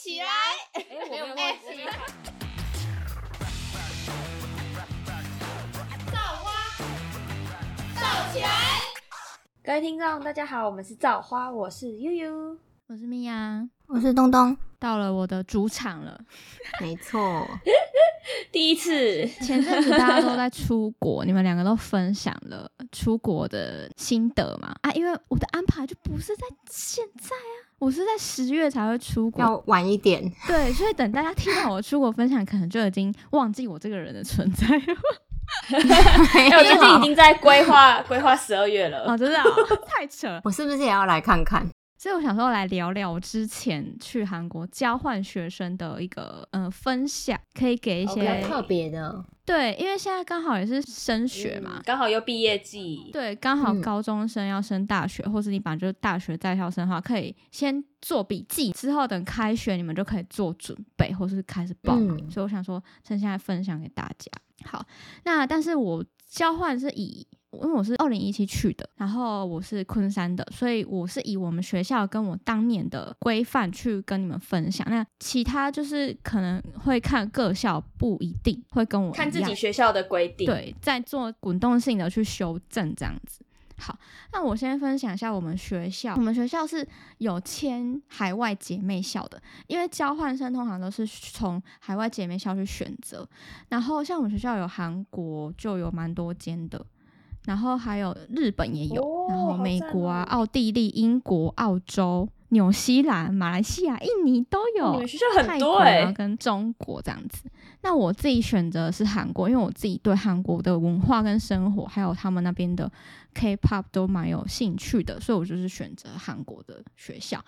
起来！哎，我没有忘记。造花，造起来！各位听众，大家好，我们是造花，我是悠悠。我是米娅，我是东东，到了我的主场了。没错，第一次，前阵子大家都在出国，你们两个都分享了出国的心得嘛？啊，因为我的安排就不是在现在啊，我是在十月才会出国，要晚一点。对，所以等大家听到我出国分享，可能就已经忘记我这个人的存在了。哎，我最近已经在规划规划十二月了。哦，真的、哦、太扯了。我是不是也要来看看？所以我想说来聊聊我之前去韩国交换学生的一个呃分享，可以给一些特别的，对，因为现在刚好也是升学嘛嗯，刚好又毕业季，对，刚好嗯高中生要升大学，或是你本来就是大学在校生的话，可以先做笔记，之后等开学你们就可以做准备，或是开始报名。嗯所以我想说，趁现在分享给大家。好，那但是我交换是以。因为我是二零一七去的，然后我是昆山的，所以我是以我们学校跟我当年的规范去跟你们分享。那其他就是可能会看各校，不一定会跟我看自己学校的规定。，对，在做滚动性的去修正这样子。好，那我先分享一下我们学校，我们学校是有签海外姐妹校的，因为交换生通常都是从海外姐妹校去选择，然后像我们学校有韩国就有蛮多间的。然后还有日本也有，哦然后美国啊、哦。奥地利、英国、澳洲、纽西兰、马来西亚、印尼都有。你们学校很多跟中国这样子。那我自己选择的是韩国，因为我自己对韩国的文化跟生活，还有他们那边的 K-pop 都蛮有兴趣的，所以我就是选择韩国的学校。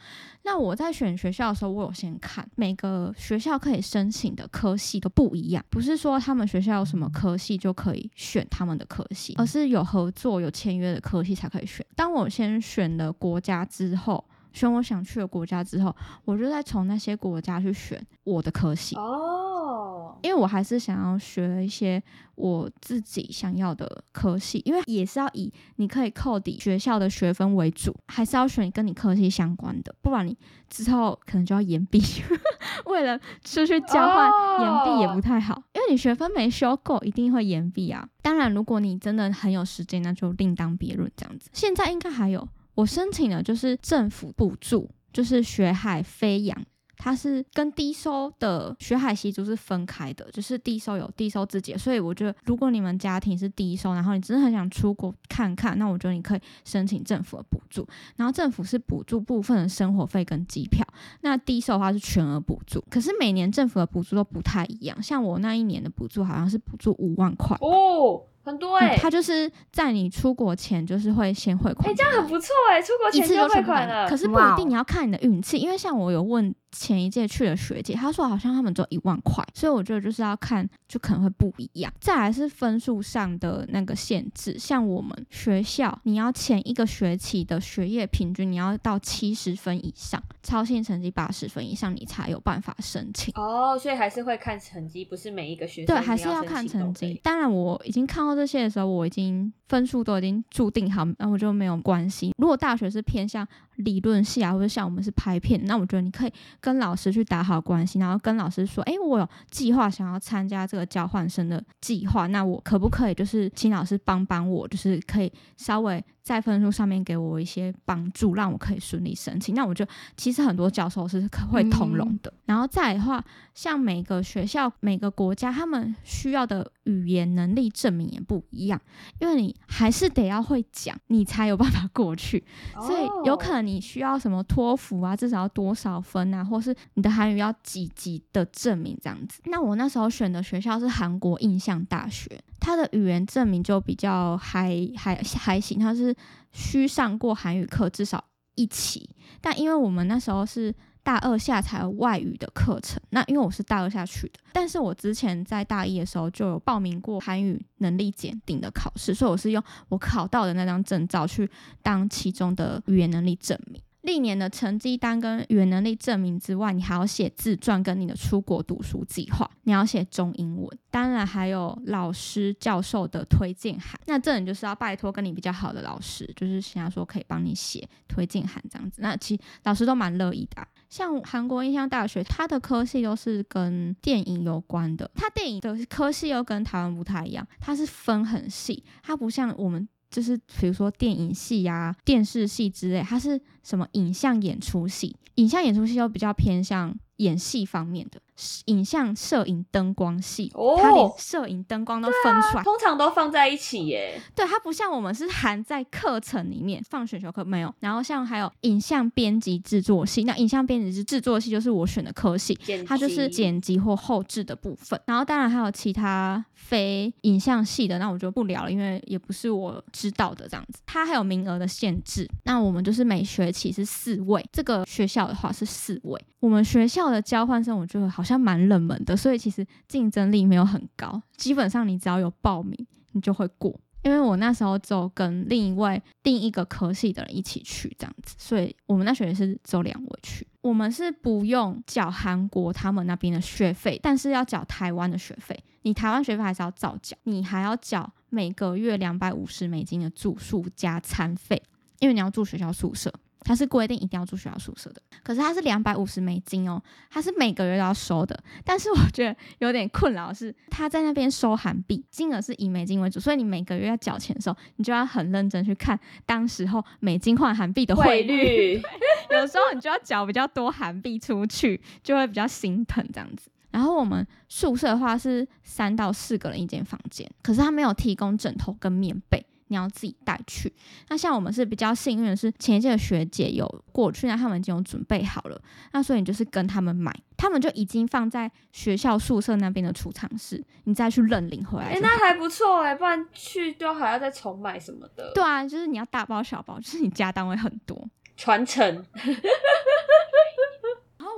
那我在选学校的时候，我有先看每个学校可以申请的科系都不一样，不是说他们学校有什么科系就可以选他们的科系，而是有合作、有签约的科系才可以选。当我先选了国家之后，选我想去的国家之后，我就再从那些国家去选我的科系。哦，因为我还是想要学一些我自己想要的科系，因为也是要以你可以扣抵学校的学分为主，还是要选跟你科系相关的，不然你之后可能就要延毕。为了出去交换，哦延毕也不太好，因为你学分没修够，一定会延毕啊。当然，如果你真的很有时间，那就另当别论这样子。现在应该还有，我申请的就是政府补助，就是学海飞扬。它是跟低收的学海习俗是分开的，就是低收有低收自己，所以我觉得如果你们家庭是低收，然后你真的很想出国看看，那我觉得你可以申请政府的补助，然后政府是补助部分的生活费跟机票，那低收的话是全额补助，可是每年政府的补助都不太一样，像我那一年的补助好像是补助五万块。哦，很多哎、嗯，它就是在你出国前，就是会先汇款哎、这样很不错哎、出国前就汇款了。可是不一定，你要看你的运气，因为像我有问前一届去的学姐，她说好像他们只有一万块，所以我觉得就是要看，就可能会不一样。再来是分数上的那个限制，像我们学校，你要前一个学期的学业平均你要到七十分以上，超性成绩八十分以上，你才有办法申请。哦，所以还是会看成绩，不是每一个学生对，还是要看成绩。当然，我已经看到这些的时候，我已经分数都已经注定好，那我就没有关系。如果大学是偏向理论系啊，或者像我们是拍片，那我觉得你可以跟老师去打好关系，然后跟老师说，哎，我有计划想要参加这个交换生的计划，那我可不可以就是请老师帮帮我，就是可以稍微在分数上面给我一些帮助，让我可以顺利申请。那我就其实很多教授是可会通融的。然后再的话，像每个学校、每个国家，他们需要的语言能力证明也不一样，因为你还是得要会讲，你才有办法过去。所以有可能能你需要什么托福啊，至少要多少分啊，或是你的韩语要几级的证明这样子。那我那时候选的学校是韩国印象大学，他的语言证明就比较还还还行，他是需上过韩语课至少一期，但因为我们那时候是。大二下才有外语的课程，那因为我是大二下去的，但是我之前在大一的时候就有报名过韩语能力检定的考试，所以我是用我考到的那张证照去当其中的语言能力证明。历年的成绩单跟语言能力证明之外，你还要写自传跟你的出国读书计划，你要写中英文，当然还有老师教授的推荐函。那这你就是要拜托跟你比较好的老师，就是想要说可以帮你写推荐函这样子。那其实老师都蛮乐意的、像韩国印象大学，它的科系都是跟电影有关的，它电影的科系又跟台湾不太一样，它是分很细，它不像我们。就是比如说电影系呀、电视系之类，它是什么影像演出系？影像演出系又比较偏向演戏方面的，影像、摄影、灯光系，哦它连摄影、灯光都分出来。通常都放在一起耶。对，它不像我们是含在课程里面放选修课没有。然后像还有影像编辑制作系，那影像编辑制作系就是我选的科系，它就是剪辑或后置的部分。然后当然还有其他非影像系的，那我就不聊了，因为也不是我知道的这样子。它还有名额的限制，那我们就是每学期是四位，这个学校的话是四位。我们学校的交换生我觉得好像像蛮冷门的，所以其实竞争力没有很高，基本上你只要有报名，你就会过。因为我那时候就跟另一位另一个科系的人一起去这样子，所以我们那学期是只有两位去。我们是不用缴韩国他们那边的学费，但是要缴台湾的学费。你台湾学费还是要照缴，你还要缴每个月两百五十美金的住宿加餐费，因为你要住学校宿舍。它是规定一定要住学校宿舍的，可是它是两百五十美金哦，它是每个月都要收的。但是我觉得有点困扰是，他在那边收韩币，金额是以美金为主，所以你每个月要缴钱的时候，你就要很认真去看当时候美金换韩币的汇。率，有时候你就要缴比较多韩币出去，就会比较心疼这样子。然后我们宿舍的话是三到四个人一间房间，可是他没有提供枕头跟棉被，你要自己带去。那像我们是比较幸运的是，前一届的学姐有过去，那他们已经有准备好了，那所以你就是跟他们买，他们就已经放在学校宿舍那边的储藏室，你再去认领回来哎。那还不错哎，不然去都还要再重买什么的。对啊，就是你要大包小包，就是你家单位很多。传承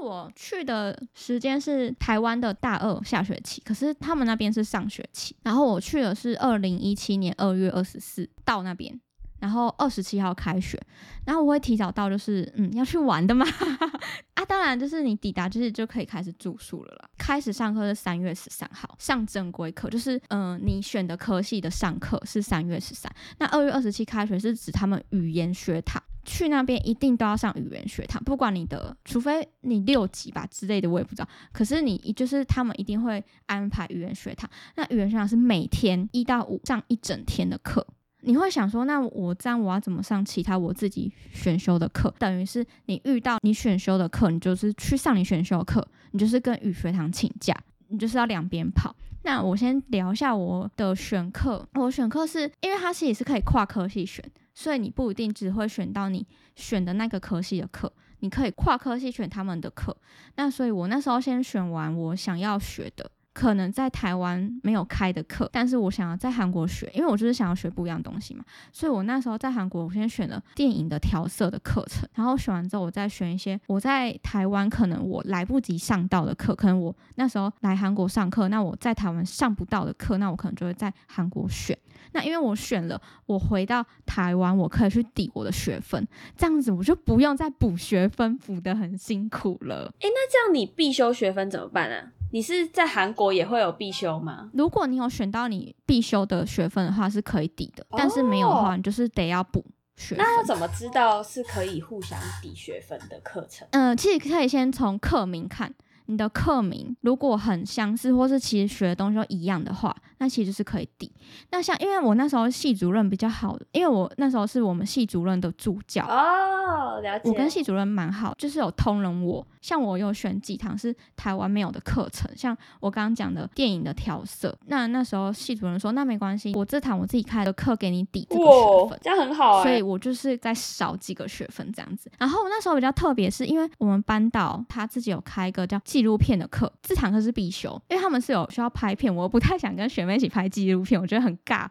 我去的时间是台湾的大二下学期，可是他们那边是上学期。然后我去的是二零一七年二月二十四到那边，然后二十七号开学。然后我会提早到，就是嗯要去玩的嘛。啊，当然就是你抵达就是就可以开始住宿了啦。开始上课是三月十三号，上正规课就是嗯、你选的科系的上课是三月十三。那二月二十七开学是指他们语言学堂。去那边一定都要上语言学堂，不管你的，除非你六级吧之类的，我也不知道。可是你就是他们一定会安排语言学堂。那语言学堂是每天一到五上一整天的课。你会想说，那我这样我要怎么上其他我自己选修的课？等于是你遇到你选修的课，你就是去上你选修的课，你就是跟语学堂请假，你就是要两边跑。那我先聊一下我的选课，我选课是因为它是也是可以跨科系选，所以你不一定只会选到你选的那个科系的课，你可以跨科系选他们的课。那所以我那时候先选完我想要学的，可能在台湾没有开的课，但是我想要在韩国学，因为我就是想要学不一样的东西嘛。所以我那时候在韩国，我先选了电影的调色的课程，然后选完之后，我再选一些我在台湾可能我来不及上到的课，可能我那时候来韩国上课，那我在台湾上不到的课，那我可能就会在韩国选。那因为我选了，我回到台湾，我可以去抵我的学分，这样子我就不用再补学分，补的很辛苦了。哎、那这样你必修学分怎么办啊？你是在韩国也会有必修吗？如果你有选到你必修的学分的话，是可以抵的；但是没有的话，你就是得要补学分。那要怎么知道是可以互相抵学分的课程？嗯、其实可以先从课名看，你的课名如果很相似，或是其实学的东西都一样的话，那其实就是可以抵。那像因为我那时候系主任比较好，因为我那时候是我们系主任的助教。哦，了解。我跟系主任蛮好，就是有通融我。像我有选几堂是台湾没有的课程，像我刚刚讲的电影的调色。那那时候系主任说，那没关系，我这堂我自己开的课给你抵这个学分，。哇这样很好哎、所以我就是在少几个学分这样子。然后那时候比较特别，是因为我们班导他自己有开一个叫纪录片的课，这堂课是必修，因为他们是有需要拍片，我不太想跟学妹一起拍纪录片，我觉得很尬。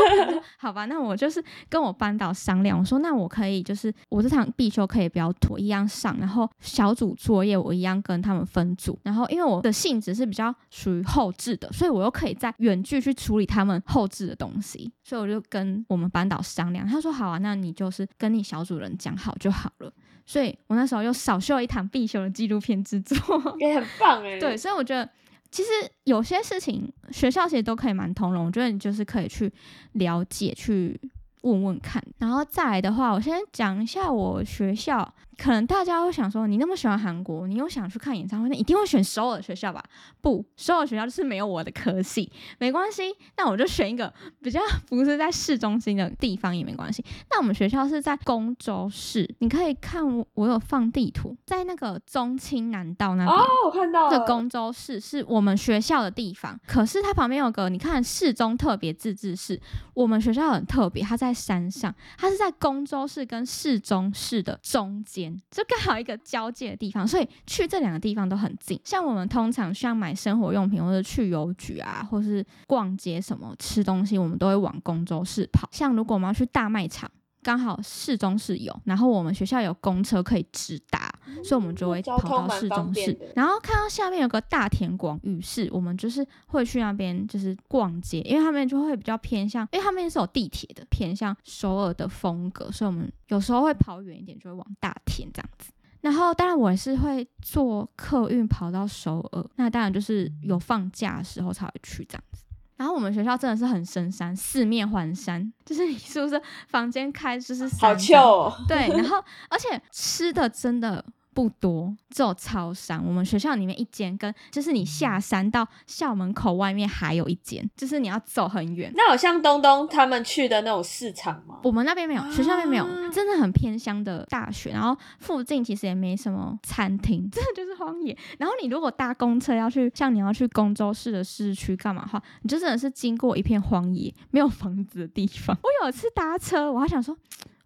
好吧，那我就是跟我班导商量，我说那我可以就是我这堂必修可以不要拖，一样上，然后小组作业我一样跟他们分组，然后因为我的性质是比较属于后置的，所以我又可以在远距去处理他们后置的东西，所以我就跟我们班导商量，他说好啊，那你就是跟你小组人讲好就好了。所以我那时候又少修了一堂必修的纪录片制作。也很棒哎。对，所以我觉得其实有些事情学校其实都可以蛮通融，我觉得你就是可以去了解去。问问看，然后再来的话，我先讲一下我学校。可能大家会想说，你那么喜欢韩国，你又想去看演唱会，那一定会选首尔学校吧？不，首尔学校就是没有我的科系，没关系，那我就选一个比较不是在市中心的地方也没关系。那我们学校是在公州市，你可以看我有放地图，在那个中青南道那边。哦，我看到的公州市是我们学校的地方，可是它旁边有个，你看市中特别自治市，我们学校很特别，它在山上，它是在公州市跟市中市的中间。就刚好一个交界的地方，所以去这两个地方都很近。像我们通常需要买生活用品，或者去邮局啊，或是逛街什么吃东西，我们都会往公州市跑。像如果我们要去大卖场。刚好市中市有，然后我们学校有公车可以直达，所以我们就会跑到市中市。然后看到下面有个大田广域市，我们就是会去那边就是逛街，因为他们就会比较偏向，因为他们是有地铁的，偏向首尔的风格，所以我们有时候会跑远一点，就会往大田这样子。然后当然我也是会坐客运跑到首尔，那当然就是有放假的时候才会去这样子。然后我们学校真的是很深山，四面环山，就是你是不是房间开就是好臭，对，然后而且吃的真的。不多，只有超商。我们学校里面一间，跟就是你下山到校门口外面还有一间，就是你要走很远。那有像东东他们去的那种市场吗？我们那边没有，学校那边没有，真的很偏乡的大学。然后附近其实也没什么餐厅，真的就是荒野。然后你如果搭公车要去，像你要去公州市的市区干嘛的话，你就真的是经过一片荒野，没有房子的地方。我有一次搭车，我还想说。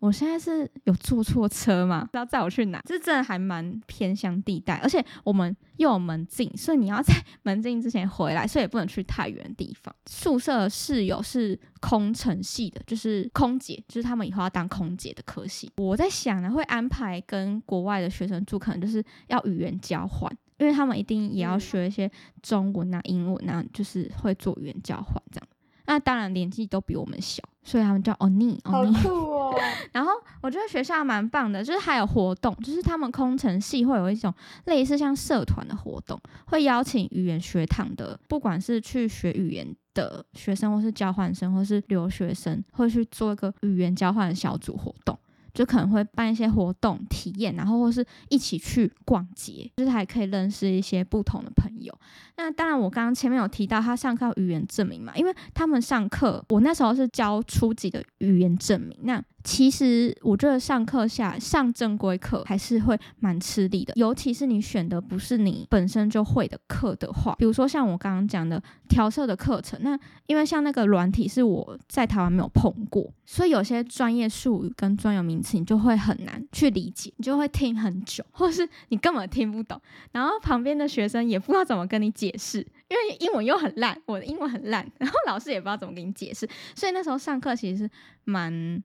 我现在是有坐错车吗？要载我去哪？这真的还蛮偏乡地带，而且我们又有门禁，所以你要在 门禁之前回来，所以也不能去太远的地方。宿舍室友是空乘系的，就是空姐，就是他们以后要当空姐的科系。我在想呢，会安排跟国外的学生住，可能就是要语言交换，因为他们一定也要学一些中文啊、英文啊，就是会做语言交换这样。那当然年纪都比我们小，所以他们叫欧尼。好酷哦！然后我觉得学校蛮棒的，就是还有活动，就是他们空乘系会有一种类似像社团的活动，会邀请语言学堂的，不管是去学语言的学生，或是交换生，或是留学生，会去做一个语言交换的小组活动。就可能会办一些活动体验，然后或是一起去逛街，就是还可以认识一些不同的朋友。那当然，我刚刚前面有提到他上课语言证明嘛，因为他们上课，我那时候是教初级的语言证明。那其实我觉得上课下上正规课还是会蛮吃力的，尤其是你选的不是你本身就会的课的话，比如说像我刚刚讲的调色的课程，那因为像那个软体是我在台湾没有碰过，所以有些专业术语跟专有名词你就会很难去理解，你就会听很久，或是你根本听不懂，然后旁边的学生也不知道怎么跟你讲解释，因为英文又很烂，我的英文很烂，然后老师也不知道怎么给你解释，所以那时候上课其实是蛮。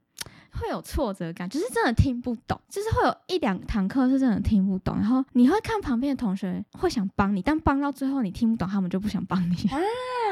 会有挫折感，就是真的听不懂，就是会有一两堂课是真的听不懂，然后你会看旁边的同学会想帮你，但帮到最后你听不懂，他们就不想帮你。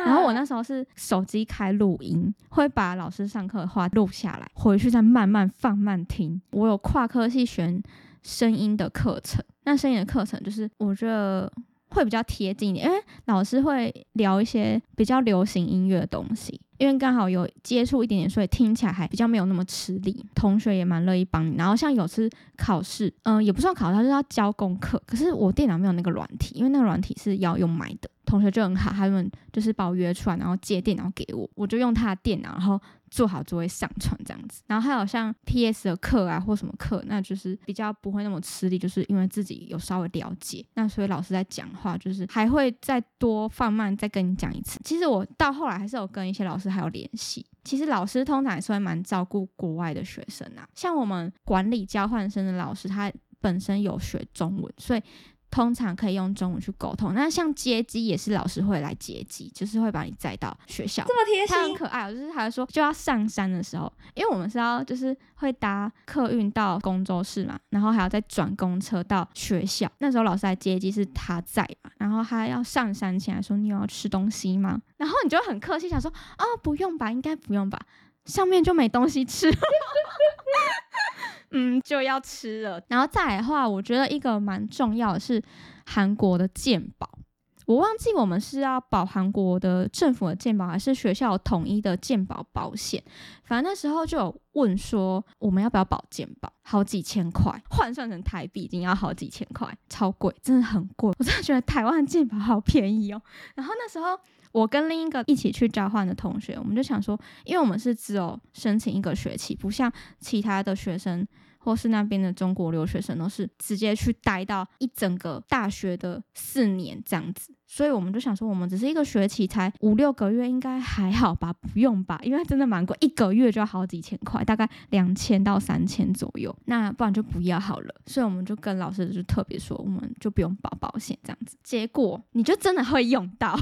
然后我那时候是手机开录音，会把老师上课的话录下来，回去再慢慢放慢听。我有跨科系选声音的课程，那声音的课程就是我觉得。会比较贴近一点，因为老师会聊一些比较流行音乐的东西，因为刚好有接触一点点，所以听起来还比较没有那么吃力。同学也蛮乐意帮你。然后像有次考试，嗯，也不算考试，就是要交功课。可是我电脑没有那个软体，因为那个软体是要用买的。同学就很好，他们就是把我约出来，然后借电脑给我，我就用他的电脑，然后。做好就会上传这样子，然后还有像 P.S. 的课啊或什么课，那就是比较不会那么吃力，就是因为自己有稍微了解，那所以老师在讲话就是还会再多放慢再跟你讲一次。其实我到后来还是有跟一些老师还有联系，其实老师通常也是会蛮照顾国外的学生啊，像我们管理交换生的老师，他本身有学中文，所以。通常可以用中文去沟通。那像接机也是老师会来接机，就是会把你载到学校。这么贴心，他很可爱。就是他说就要上山的时候，因为我们是要就是会搭客运到公州市嘛，然后还要再转公车到学校。那时候老师来接机是他在嘛，然后他要上山前来说你有要吃东西吗？然后你就很客气想说啊不用吧，应该不用吧，上面就没东西吃。嗯就要吃了。然后再来的话，我觉得一个蛮重要的是韩国的健保。我忘记我们是要保韩国的政府的健保，还是学校统一的健保保险。反正那时候就有问说，我们要不要保健保？好几千块，换算成台币已经要好几千块，超贵，真的很贵。我真的觉得台湾健保好便宜哦。然后那时候我跟另一个一起去交换的同学，我们就想说，因为我们是只有申请一个学期，不像其他的学生。或是那边的中国留学生都是直接去待到一整个大学的四年这样子，所以我们就想说，我们只是一个学期才五六个月，应该还好吧？不用吧？因为真的蛮贵，一个月就要好几千块，大概两千到三千左右。那不然就不要好了。所以我们就跟老师就特别说，我们就不用保保险这样子。结果你就真的会用到，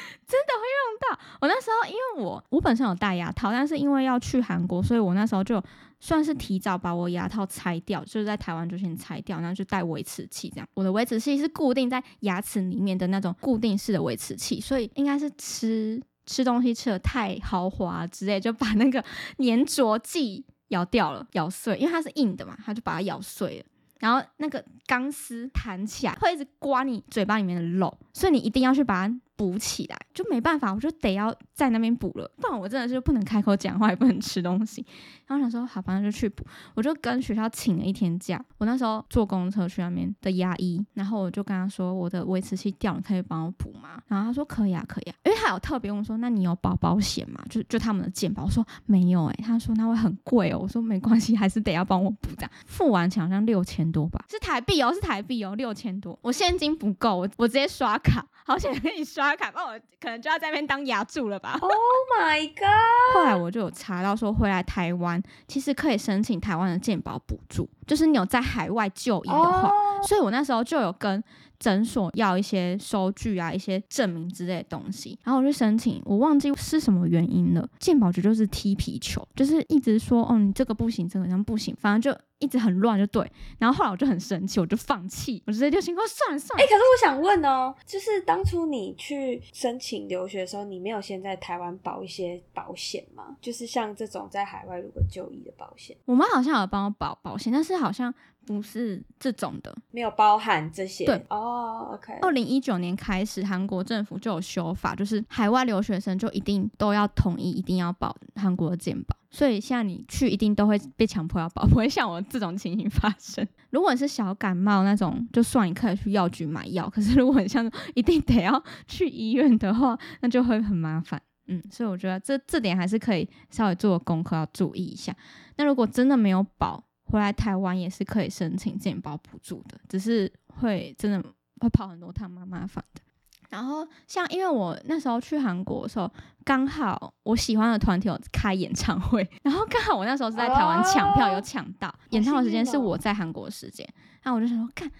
真的会用到。我那时候因为我我本身有戴牙套，但是因为要去韩国，所以我那时候就。算是提早把我牙套拆掉，就是在台湾就先拆掉，然后就带维持器这样。我的维持器是固定在牙齿里面的那种固定式的维持器，所以应该是吃吃东西吃的太豪华之类，就把那个粘着剂咬掉了，咬碎，因为它是硬的嘛，它就把它咬碎了。然后那个钢丝弹起来，会一直刮你嘴巴里面的肉，所以你一定要去把它。补起来就没办法，我就得要在那边补了，不然我真的是不能开口讲话，也不能吃东西。然后想说，好，反正就去补，我就跟学校请了一天假。我那时候坐公车去那边的牙医，然后我就跟他说，我的维持器掉了，可以帮我补吗？然后他说可以啊，可以啊，因为他有特别问说，那你有保保险吗？就就他们的健保，我说没有哎，他说那会很贵哦，我说没关系，还是得要帮我补这样。付完钱好像六千多吧，是台币哦，是台币哦，六千多，我现金不够，我我直接刷卡。好想跟你刷卡，不然我可能就要在那边当牙柱了吧。Oh my god！后来我就有查到说，回来台湾其实可以申请台湾的健保补助，就是你有在海外就医的话。所以我那时候就有跟诊所要一些收据啊，一些证明之类的东西，然后我就申请，我忘记是什么原因了。健保局就是踢皮球，就是一直说，哦，你这个不行，这个好像不行，反正就。一直很乱，就对。然后后来我就很生气，我就放弃，我直接就心说算了算了。哎，可是我想问哦，就是当初你去申请留学的时候，你没有先在台湾保一些保险吗？就是像这种在海外如果就医的保险，我妈好像有帮我保保险，但是好像不是这种的，没有包含这些。对哦，OK。二零一九年开始，韩国政府就有修法，就是海外留学生就一定都要统一，一定要保韩国的健保。所以现在你去一定都会被强迫要保，不会像我这种情形发生。如果是小感冒那种，就算你可以去药局买药，可是如果像一定得要去医院的话，那就会很麻烦。嗯，所以我觉得这这点还是可以稍微做功课，要注意一下。那如果真的没有保，回来台湾也是可以申请健保补助的，只是会真的会跑很多趟，蛮麻烦的。然后像因为我那时候去韩国的时候，刚好我喜欢的团体有开演唱会，然后刚好我那时候是在台湾抢票有抢到，演唱会时间是我在韩国的时间，那我就想说，看，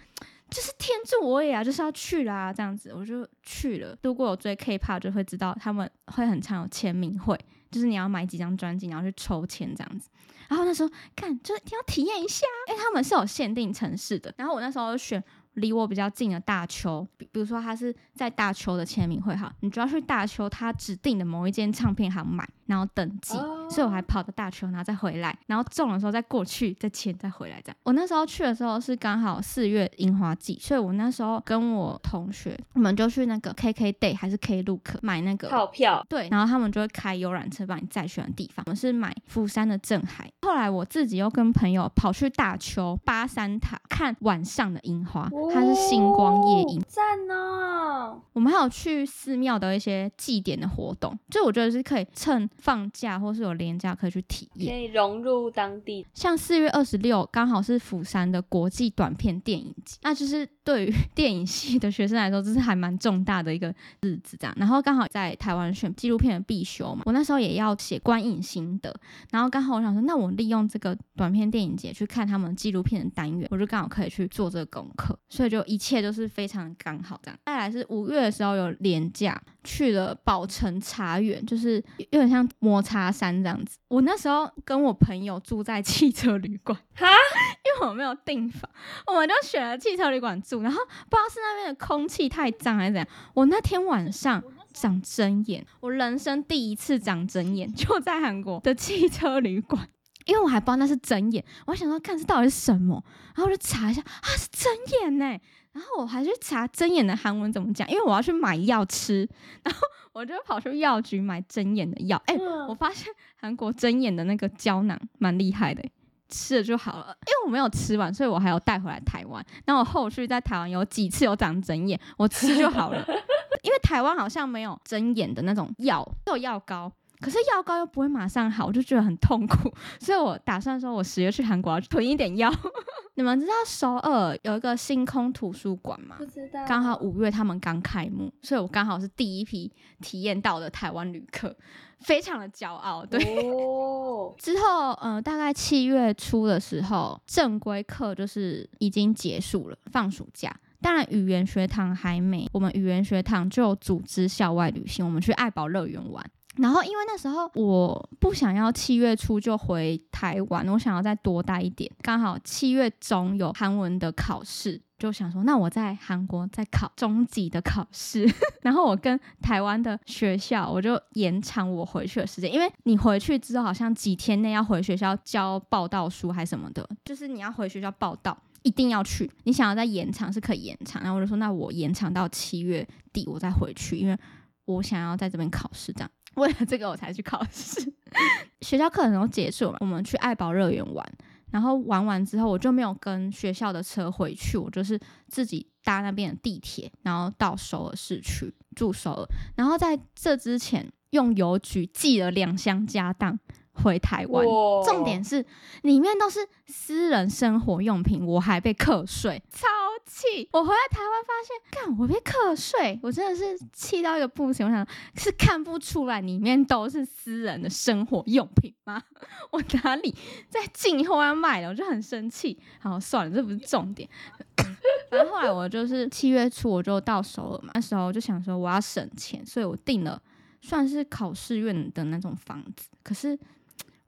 就是天助我也啊，就是要去啦，这样子我就去了。如果有追 K-pop 就会知道，他们会很常有签名会，就是你要买几张专辑，然后去抽签这样子。然后那时候看，就是一定要体验一下，因为，他们是有限定城市的，然后我那时候选。离我比较近的大邱，比比如说他是在大邱的签名会哈，你就要去大邱他指定的某一间唱片行买，然后登记，所以我还跑到大邱，然后再回来，然后中的时候再过去再签再回来这样。我那时候去的时候是刚好四月樱花季，所以我那时候跟我同学，我们就去那个 KK Day 还是 Klook 买那个套票，对，然后他们就会开游览车把你载去的地方。我是买釜山的镇海，后来我自己又跟朋友跑去大邱八山塔看晚上的樱花。它是星光夜影，赞哦！我们还有去寺庙的一些祭典的活动，就我觉得是可以趁放假或是有年假可以去体验，可以融入当地。像四月二十六刚好是釜山的国际短片电影节，那就是对于 电影系的学生来说，这是还蛮重大的一个日子。这样，然后刚好在台湾选纪录片的必修嘛，我那时候也要写观影心得，然后刚好我想说，那我利用这个短片电影节去看他们纪录片的单元，我就刚好可以去做这个功课。所以就一切都是非常刚好这样。再来是五月的时候有廉价去了宝城茶园，就是有点像抹茶山这样子。我那时候跟我朋友住在 汽车旅馆，哈，因为我没有订房，我们就选了汽车旅馆住。然后不知道是那边的空气太脏还是怎样，我那天晚上长针眼，我人生第一次长针眼，就在韩国的汽车旅馆。因为我还不知道那是针眼，我还想说看这到底是什么，然后我就查一下，啊是针眼呢，然后我还去查针眼的韩文怎么讲，因为我要去买药吃，然后我就跑去药局买针眼的药，哎、嗯我发现韩国针眼的那个胶囊蛮厉害的、吃了就好了。因为我没有吃完，所以我还有带回来台湾。然后我后续在台湾有几次有长针眼，我吃就好了。因为台湾好像没有针眼的那种药，只有药膏。可是药膏又不会马上好，我就觉得很痛苦，所以我打算说，我十月去韩国要囤一点药。你们知道首尔有一个星空图书馆吗不？知道，刚好五月他们刚开幕，所以我刚好是第一批体验到的台湾旅客，非常的骄傲。对，哦，之后呃，大概七月初的时候，正规课就是已经结束了，放暑假。当然，语言学堂还没，我们语言学堂就有组织校外旅行，我们去爱宝乐园玩。然后，因为那时候我不想要七月初就回台湾，我想要再多待一点。刚好七月中有韩文的考试，就想说，那我在韩国再考中级的考试。然后我跟台湾的学校，我就延长我回去的时间，因为你回去之后好像几天内要回学校交报到书还什么的，就是你要回学校报到。一定要去，你想要再延长是可以延长，然后我就说那我延长到七月底我再回去，因为我想要在这边考试，这样 为了这个我才去考试。学校课程都结束了，我们去爱宝乐园玩，然后玩完之后我就没有跟学校的车回去，我就是自己搭那边的地铁，然后到首尔市区住首尔，然后在这之前用邮局寄了两箱家当回台湾。重点是里面都是私人生活用品，我还被课税，超气！我回来台湾发现，干我被课税，我真的是气到一个不行。我想是看不出来里面都是私人的生活用品吗？我哪里在进货要卖了？我就很生气。好，算了，这不是重点。反正后来我就是七月初我就到首尔嘛，那时候就想说我要省钱，所以我订了算是考试院的那种房子。可是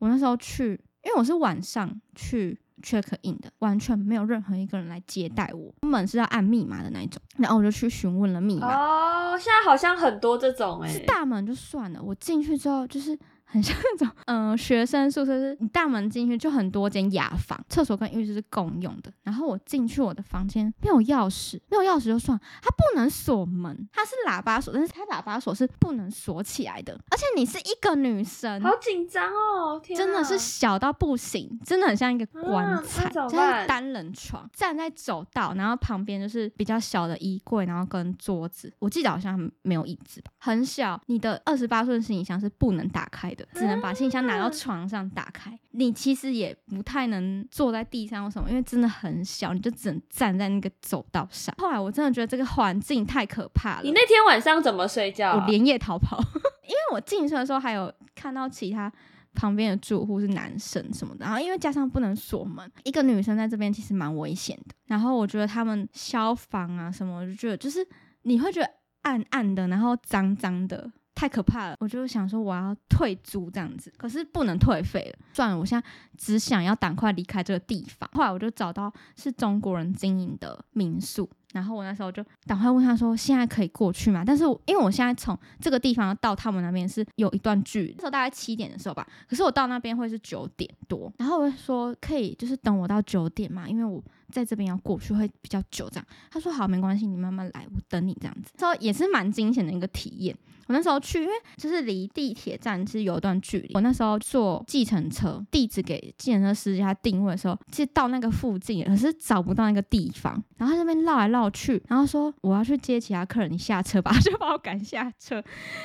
我那时候去，因为我是晚上去 check in 的，完全没有任何一个人来接待我，门是要按密码的那一种。然后我就去询问了密码，哦，现在好像很多这种哎、是大门就算了，我进去之后就是。很像那种，嗯、学生宿舍是你大门进去就很多间雅房，厕所跟浴室是共用的。然后我进去我的房间没有钥匙，没有钥匙就算，它不能锁门，它是喇叭锁，但是它喇叭锁是不能锁起来的。而且你是一个女生，好紧张哦，天啊，真的是小到不行，真的很像一个棺啊材，就是单人床，站在走道，然后旁边就是比较小的衣柜，然后跟桌子，我记得好像没有椅子吧，很小。你的二十八寸行李箱是不能打开的，只能把信箱拿到床上打开。你其实也不太能坐在地上或什么，因为真的很小，你就只能站在那个走道上。后来我真的觉得这个环境太可怕了，你那天晚上怎么睡觉、啊？我连夜逃跑，因为我进去的时候还有看到其他旁边的住户是男生什么的，然后因为加上不能锁门，一个女生在这边其实蛮危险的。然后我觉得他们消防啊什么，我就觉得就是你会觉得暗暗的，然后脏脏的。太可怕了，我就想说我要退租这样子，可是不能退费了。算了，我现在只想要赶快离开这个地方。后来我就找到是中国人经营的民宿，然后我那时候就赶快问他说：“现在可以过去吗？”但是因为我现在从这个地方到他们那边是有一段距离，那时候大概七点的时候吧，可是我到那边会是九点多，然后我说可以就是等我到九点嘛，因为我在这边要过去会比较久这样。他说好，没关系，你慢慢来，我等你这样子。之后也是蛮惊险的一个体验。我那时候去，因为就是离地铁站是有一段距离。我那时候坐计程车，地址给计程车司机他定位的时候，其实到那个附近，可是找不到那个地方。然后他这边绕来绕去，然后说我要去接其他客人，你下车吧，就把我赶下车。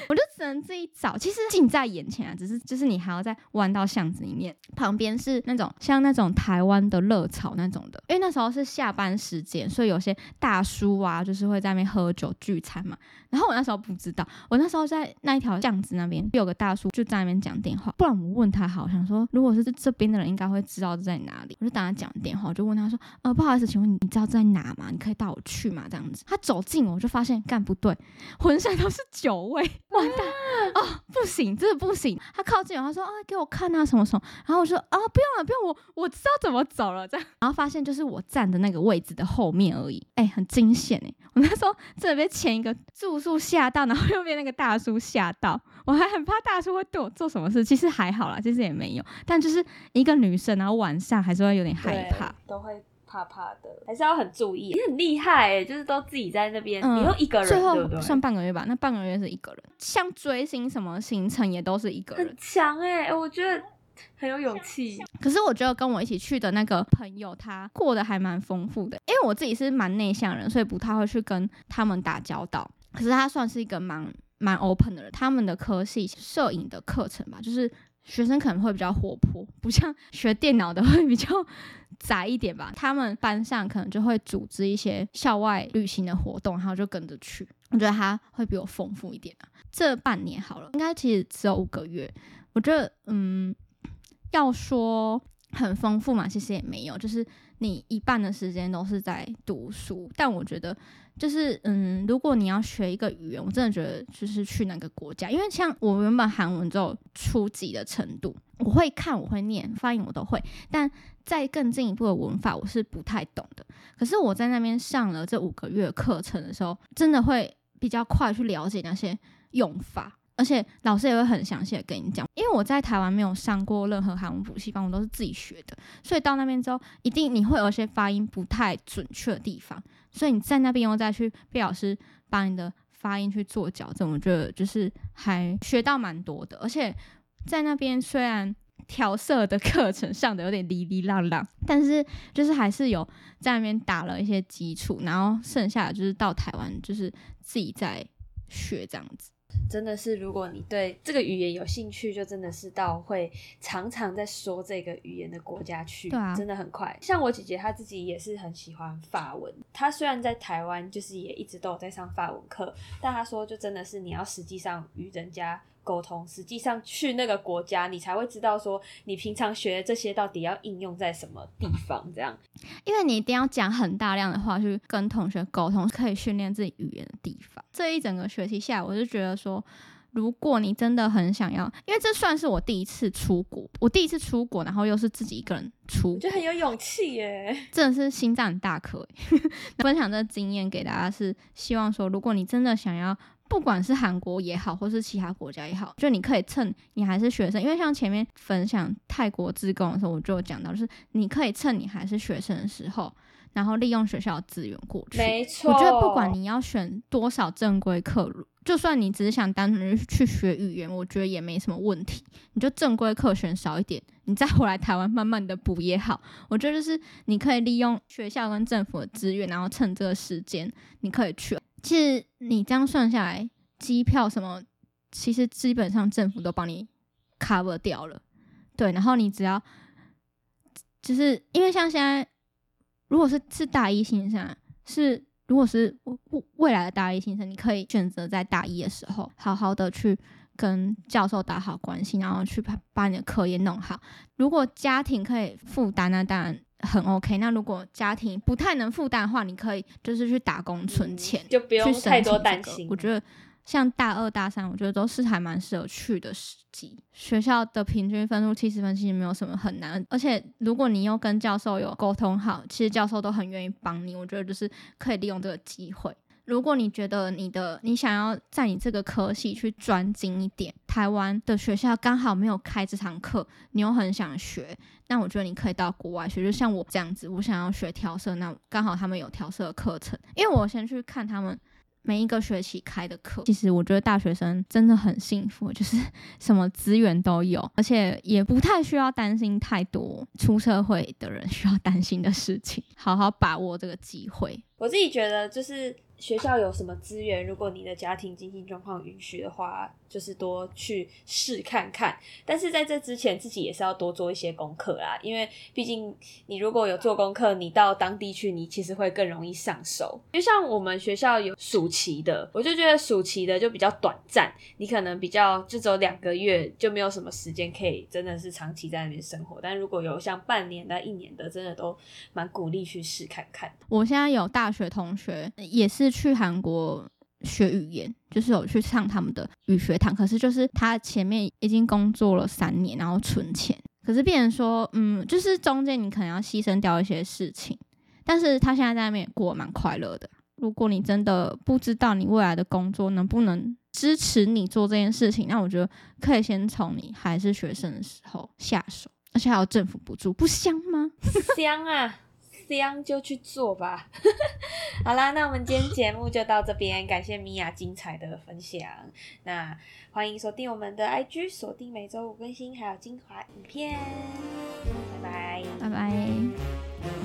我就只能自己找。其实近在眼前啊，只是就是你还要再弯到巷子里面，旁边是那种像那种台湾的热炒那种的。因为那时候是下班时间，所以有些大叔啊，就是会在那边喝酒聚餐嘛。然后我那时候不知道，我那时候在那一条巷子那边有个大叔就在那边讲电话，不然我问他好，想说如果是这边的人应该会知道在哪里，我就等他讲电话，我就问他说，呃，不好意思，请问你你知道在哪吗？你可以带我去吗？这样子，他走近我，我就发现干不对，浑身都是酒味，完蛋 哦，不行，真的不行。他靠近我，他说啊，给我看啊什么什么，然后我说啊，不用了，不用，我我知道怎么走了，这样，然后发现就是我站的那个位置的后面而已，哎、很惊险哎，我那时候真的被前一个住宿吓到，然后又被那个大叔吓到，我我还很怕大叔会对我做什么事，其实还好啦，其实也没有，但就是一个女生，然后晚上还是会有点害怕。都会怕怕的，还是要很注意。你很厉害哎，就是都自己在那边，嗯你又一个人，最后？算半个月吧，那半个月是一个人，像追星什么行程也都是一个人很。强哎，我觉得很有勇气。可是我觉得跟我一起去的那个朋友，他过得还蛮丰富的。因为我自己是蛮内向人，所以不太会去跟他们打交道。可是他算是一个蛮蛮 open 的人。他们的科系摄影的课程吧，就是学生可能会比较活泼，不像 学电脑的会比较宅一点吧。他们班上可能就会组织一些校外旅行的活动，然后就跟着去。我觉得他会比我丰富一点。这半年好了，应该其实只有五个月。我觉得，嗯，要说很丰富嘛，其实也没有，就是你一半的时间都是在读书。但我觉得，就是嗯，如果你要学一个语言，我真的觉得就是去那个国家，因为像我原本韩文只有初级的程度，我会看，我会念，发音我都会，但再更进一步的文法我是不太懂的。可是我在那边上了这五个月课程的时候，真的会比较快去了解那些用法。而且老师也会很详细的跟你讲，因为我在台湾没有上过任何韩文补习班，我都是自己学的，所以到那边之后，一定你会有一些发音不太准确的地方，所以你在那边又再去被老师帮你的发音去做矫正，我觉得就是还学到蛮多的。而且在那边虽然调色的课程上的有点哩哩浪浪，但是就是还是有在那边打了一些基础，然后剩下的就是到台湾就是自己在学这样子。真的是，如果你对这个语言有兴趣，就真的是到会常常在说这个语言的国家去，对啊真的很快。像我姐姐她自己也是很喜欢法文，她虽然在台湾就是也一直都有在上法文课，但她说就真的是你要实际上与人家沟通，实际上去那个国家，你才会知道说你平常学的这些到底要应用在什么地方，这样。因为你一定要讲很大量的话去跟同学沟通，可以训练自己语言的地方。这一整个学期下来，我就觉得说，如果你真的很想要，因为这算是我第一次出国，我第一次出国，然后又是自己一个人出国我觉，得很有勇气耶。真的是心脏很大颗欸。分享这经验给大家，是希望说，如果你真的想要。不管是韩国也好，或是其他国家也好，就你可以趁你还是学生，因为像前面分享泰国自贡的时候，我就有讲到，就是你可以趁你还是学生的时候，然后利用学校的资源过去。没错，我觉得不管你要选多少正规课，就算你只是想单纯去学语言，我觉得也没什么问题。你就正规课选少一点，你再回来台湾慢慢的补也好。我觉得就是你可以利用学校跟政府的资源，然后趁这个时间你可以去。其实你这样算下来，机票什么，其实基本上政府都帮你 cover 掉了。对，然后你只要就是因为像现在，如果是是大一新生，是如果是未未来的大一新生，你可以选择在大一的时候好好的去跟教授打好关系，然后去把把你的课业弄好。如果家庭可以负担，那当然很 OK。那如果家庭不太能负担的话，你可以就是去打工存钱，就不用太多担心。我觉得像大二大三，我觉得都是还蛮适合去的时机。学校的平均分数七十分，其实没有什么很难，而且如果你又跟教授有沟通好，其实教授都很愿意帮你。我觉得就是可以利用这个机会。如果你觉得你的你想要在你这个科系去专精一点，台湾的学校刚好没有开这堂课，你又很想学，那我觉得你可以到国外学。就像我这样子，我想要学调色，那刚好他们有调色课程，因为我先去看他们。每一个学期开的课，其实我觉得大学生真的很幸福，就是 什么资源都有，而且也不太需要担心太多出社会的人需要担心的事情，好好把握这个机会。我自己觉得就是学校有什么资源，如果你的家庭经济状况允许的话，就是多去试看看。但是在这之前，自己也是要多做一些功课啦，因为毕竟你如果有做功课，你到当地去，你其实会更容易上手。就像我们学校有暑期的，我就觉得暑期的就比较短暂，你可能比较就只有两个月，就没有什么时间可以真的是长期在那边生活。但如果有像半年的、一年的，真的都蛮鼓励去试看看。我现在有大学同学也是去韩国学语言，就是有去上他们的语学堂，可是就是他前面已经工作了三年，然后存钱，可是变成说，嗯，就是中间你可能要牺牲掉一些事情，但是他现在在那边也过蛮快乐的。如果你真的不知道你未来的工作能不能支持你做这件事情，那我觉得可以先从你还是学生的时候下手，而且还有政府补助，不香吗？香啊，香就去做吧。好啦，那我们今天节目就到这边，感谢米娅精彩的分享。那欢迎锁定我们的 IG，锁定每周五更新，还有精华影片。拜拜。拜拜。